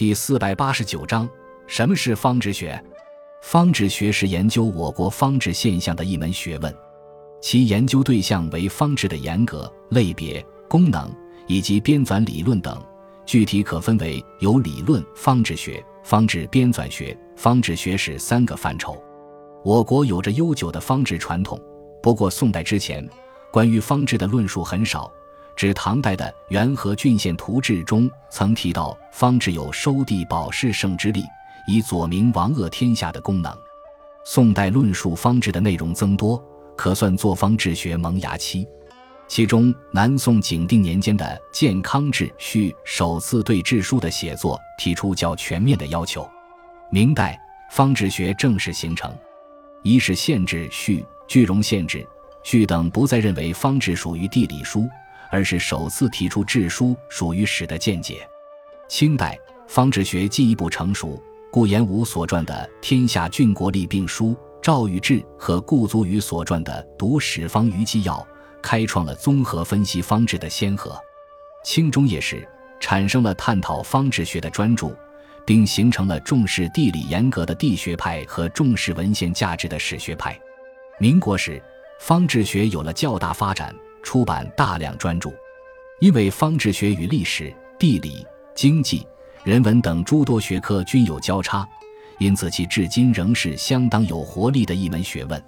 第四百八十九章：什么是方志学？方志学是研究我国方志现象的一门学问，其研究对象为方志的严格、类别、功能以及编纂理论等。具体可分为有理论方志学、方志编纂学、方志学史三个范畴。我国有着悠久的方志传统，不过宋代之前，关于方志的论述很少。指唐代的《元和郡县图志》中曾提到，方志有收地保世圣之力，以左明王恶天下的功能。宋代论述方志的内容增多，可算作方志学萌芽期。其中，南宋景定年间的《健康志序》首次对志书的写作提出较全面的要求。明代方志学正式形成，一是县志序、句容县志序等不再认为方志属于地理书。而是首次提出志书属于史的见解。清代方志学进一步成熟，顾炎武所撰的《天下郡国立病书》，赵禹志和顾祖禹所撰的《读史方舆纪要》，开创了综合分析方志的先河。清中叶时，产生了探讨方志学的专著，并形成了重视地理严格的地学派和重视文献价值的史学派。民国时，方志学有了较大发展。出版大量专著，因为方志学与历史、地理、经济、人文等诸多学科均有交叉，因此其至今仍是相当有活力的一门学问。